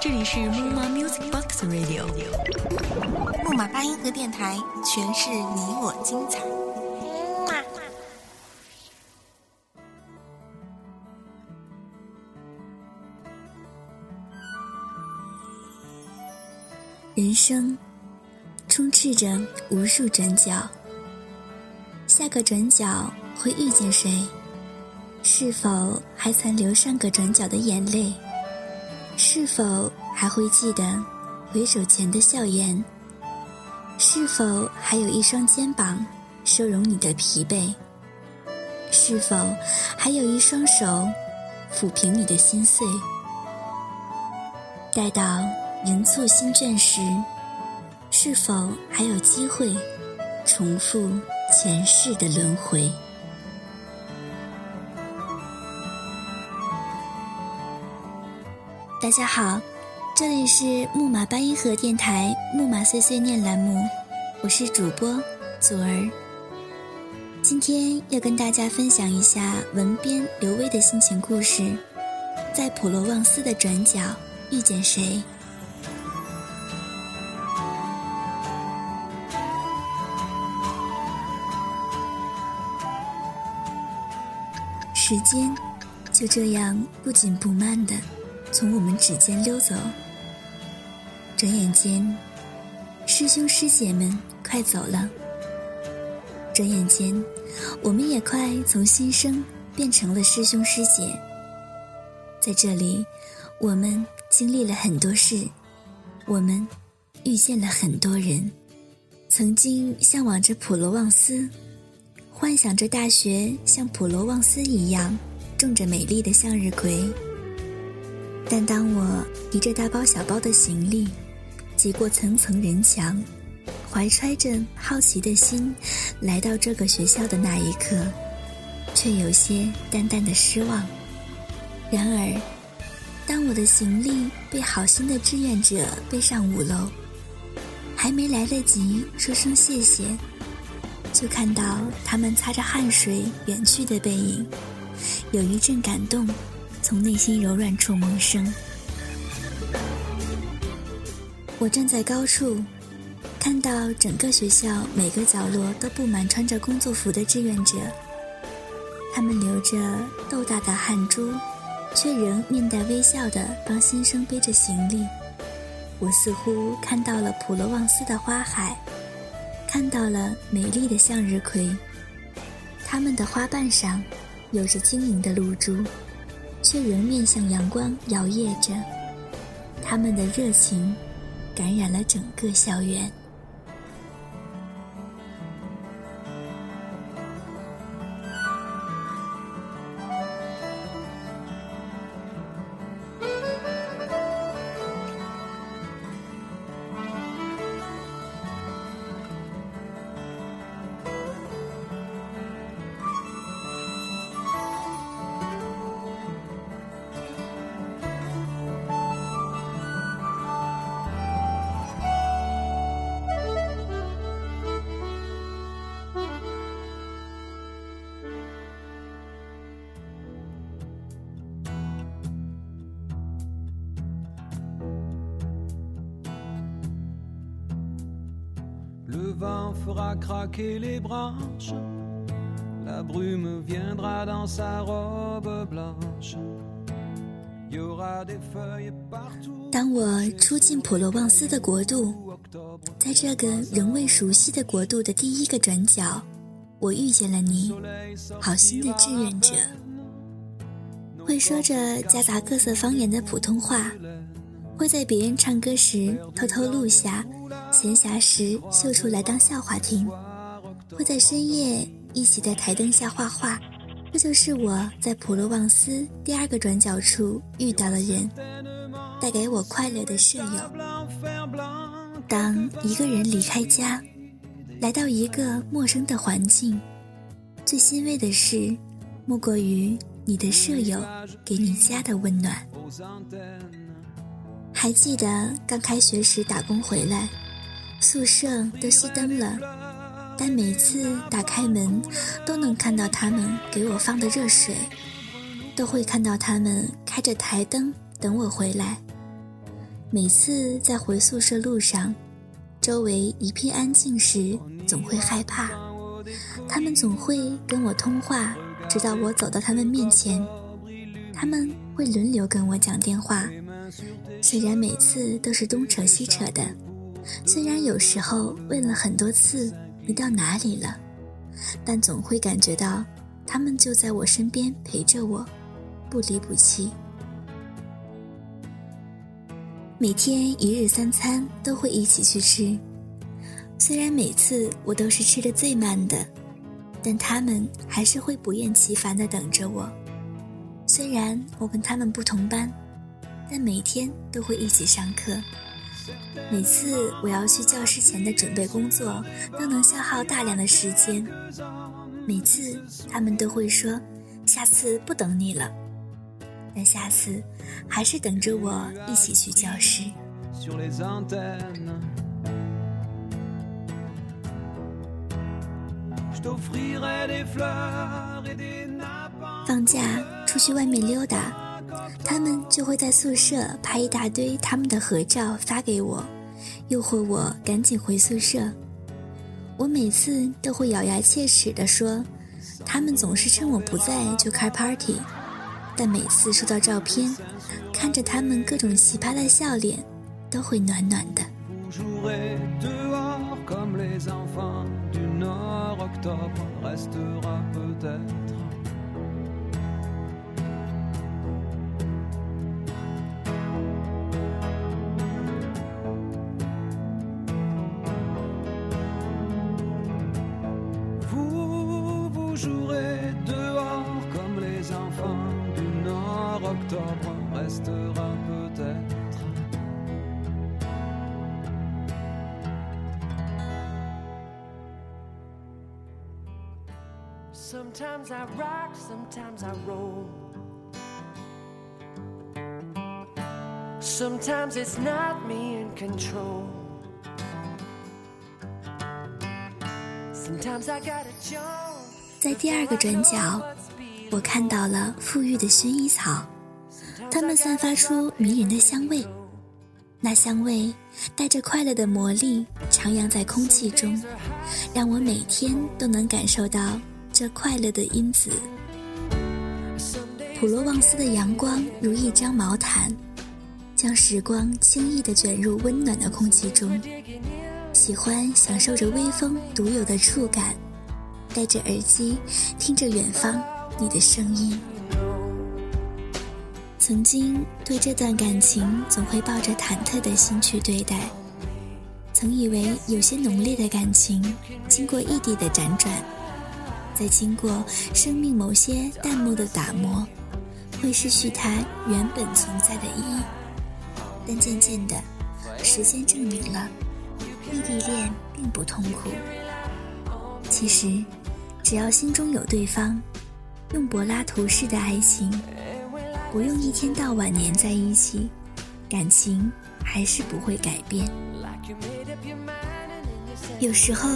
这里是木马 Music Box Radio，木马八音盒电台，诠释你我精彩。人生充斥着无数转角，下个转角会遇见谁？是否还残留上个转角的眼泪？是否还会记得回首前的笑颜？是否还有一双肩膀收容你的疲惫？是否还有一双手抚平你的心碎？待到人错心倦时，是否还有机会重复前世的轮回？大家好，这里是木马八音盒电台木马碎碎念栏目，我是主播祖儿。今天要跟大家分享一下文编刘威的心情故事，在普罗旺斯的转角遇见谁？时间就这样不紧不慢的。从我们指尖溜走，转眼间，师兄师姐们快走了。转眼间，我们也快从新生变成了师兄师姐。在这里，我们经历了很多事，我们遇见了很多人。曾经向往着普罗旺斯，幻想着大学像普罗旺斯一样种着美丽的向日葵。但当我提着大包小包的行李，挤过层层人墙，怀揣着好奇的心，来到这个学校的那一刻，却有些淡淡的失望。然而，当我的行李被好心的志愿者背上五楼，还没来得及说声谢谢，就看到他们擦着汗水远去的背影，有一阵感动。从内心柔软处萌生。我站在高处，看到整个学校每个角落都布满穿着工作服的志愿者，他们流着豆大的汗珠，却仍面带微笑地帮新生背着行李。我似乎看到了普罗旺斯的花海，看到了美丽的向日葵，它们的花瓣上有着晶莹的露珠。却仍面向阳光摇曳着，他们的热情感染了整个校园。当我出进普罗旺斯的国度，在这个仍未熟悉的国度的第一个转角，我遇见了你，好心的志愿者，会说着夹杂各色方言的普通话，会在别人唱歌时偷偷录下。闲暇时秀出来当笑话听，会在深夜一起在台灯下画画，这就是我在普罗旺斯第二个转角处遇到的人，带给我快乐的舍友。当一个人离开家，来到一个陌生的环境，最欣慰的事，莫过于你的舍友给你家的温暖。还记得刚开学时打工回来。宿舍都熄灯了，但每次打开门，都能看到他们给我放的热水。都会看到他们开着台灯等我回来。每次在回宿舍路上，周围一片安静时，总会害怕。他们总会跟我通话，直到我走到他们面前。他们会轮流跟我讲电话，虽然每次都是东扯西扯的，虽然有时候问了很多次你到哪里了，但总会感觉到他们就在我身边陪着我，不离不弃。每天一日三餐都会一起去吃，虽然每次我都是吃的最慢的，但他们还是会不厌其烦的等着我。虽然我跟他们不同班，但每天都会一起上课。每次我要去教室前的准备工作，都能消耗大量的时间。每次他们都会说：“下次不等你了。”但下次还是等着我一起去教室。放假出去外面溜达，他们就会在宿舍拍一大堆他们的合照发给我，诱惑我赶紧回宿舍。我每次都会咬牙切齿地说，他们总是趁我不在就开 party，但每次收到照片，看着他们各种奇葩的笑脸，都会暖暖的。Sometimes I rock, sometimes I roll. Sometimes it's not me in control. Sometimes I gotta jump. 在第二个转角，我看到了馥郁的薰衣草，它们散发出迷人的香味，那香味带着快乐的魔力，徜徉在空气中，让我每天都能感受到。这快乐的因子，普罗旺斯的阳光如一张毛毯，将时光轻易地卷入温暖的空气中。喜欢享受着微风独有的触感，戴着耳机听着远方你的声音。曾经对这段感情总会抱着忐忑的心去对待，曾以为有些浓烈的感情经过异地的辗转。再经过生命某些淡漠的打磨，会失去它原本存在的意义。但渐渐的，时间证明了异地恋并不痛苦。其实，只要心中有对方，用柏拉图式的爱情，不用一天到晚黏在一起，感情还是不会改变。有时候，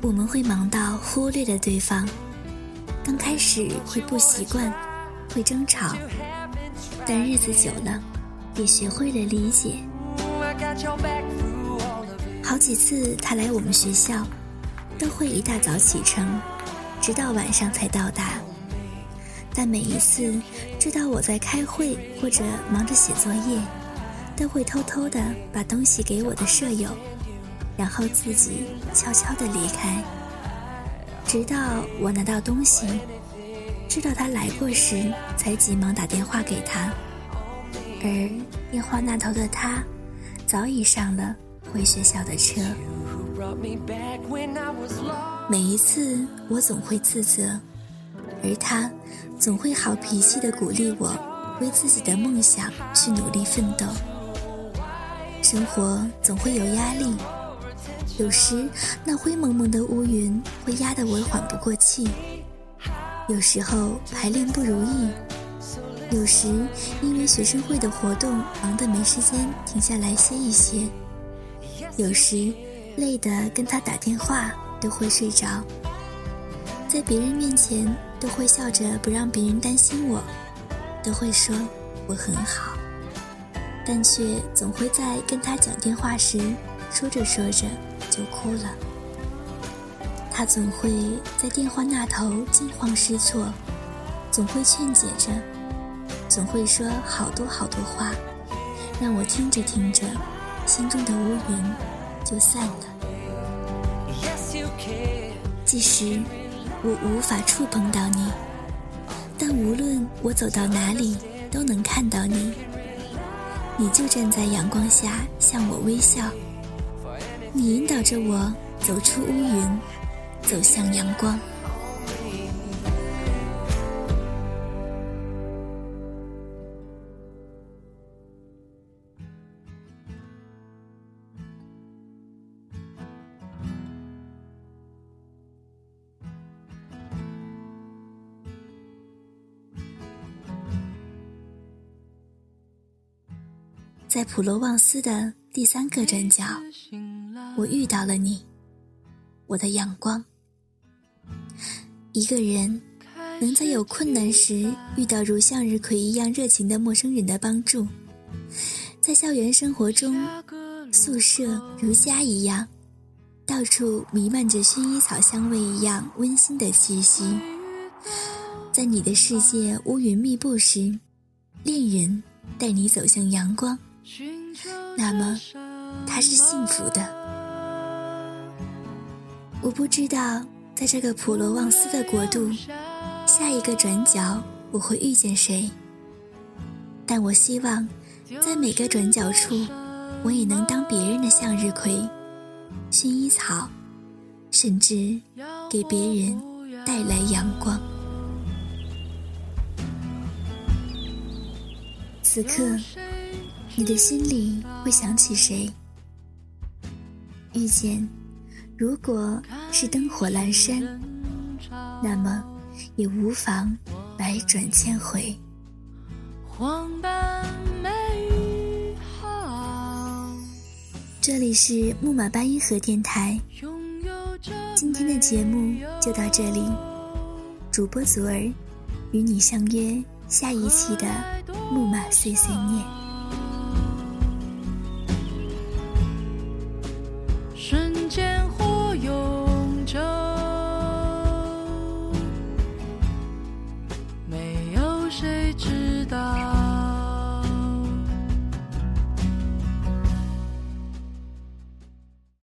我们会忙到忽略了对方。刚开始会不习惯，会争吵，但日子久了，也学会了理解。好几次他来我们学校，都会一大早启程，直到晚上才到达。但每一次知道我在开会或者忙着写作业，都会偷偷的把东西给我的舍友，然后自己悄悄的离开。直到我拿到东西，知道他来过时，才急忙打电话给他。而电话那头的他，早已上了回学校的车。每一次我总会自责，而他总会好脾气的鼓励我，为自己的梦想去努力奋斗。生活总会有压力。有时，那灰蒙蒙的乌云会压得我缓不过气；有时候排练不如意；有时因为学生会的活动忙得没时间停下来歇一歇；有时累得跟他打电话都会睡着，在别人面前都会笑着不让别人担心我，都会说我很好，但却总会在跟他讲电话时，说着说着就哭了。他总会在电话那头惊慌失措，总会劝解着，总会说好多好多话，让我听着听着，心中的乌云就散了。即使我无法触碰到你，但无论我走到哪里，都能看到你。你就站在阳光下向我微笑，你引导着我走出乌云。走向阳光。在普罗旺斯的第三个转角，我遇到了你，我的阳光。一个人能在有困难时遇到如向日葵一样热情的陌生人的帮助，在校园生活中，宿舍如家一样，到处弥漫着薰衣草香味一样温馨的气息。在你的世界乌云密布时，恋人带你走向阳光，那么他是幸福的。我不知道。在这个普罗旺斯的国度，下一个转角我会遇见谁？但我希望，在每个转角处，我也能当别人的向日葵、薰衣草，甚至给别人带来阳光。此刻，你的心里会想起谁？遇见。如果是灯火阑珊，那么也无妨百转千回。这里是木马八音盒电台，今天的节目就到这里。主播祖儿与你相约下一期的木马碎碎念。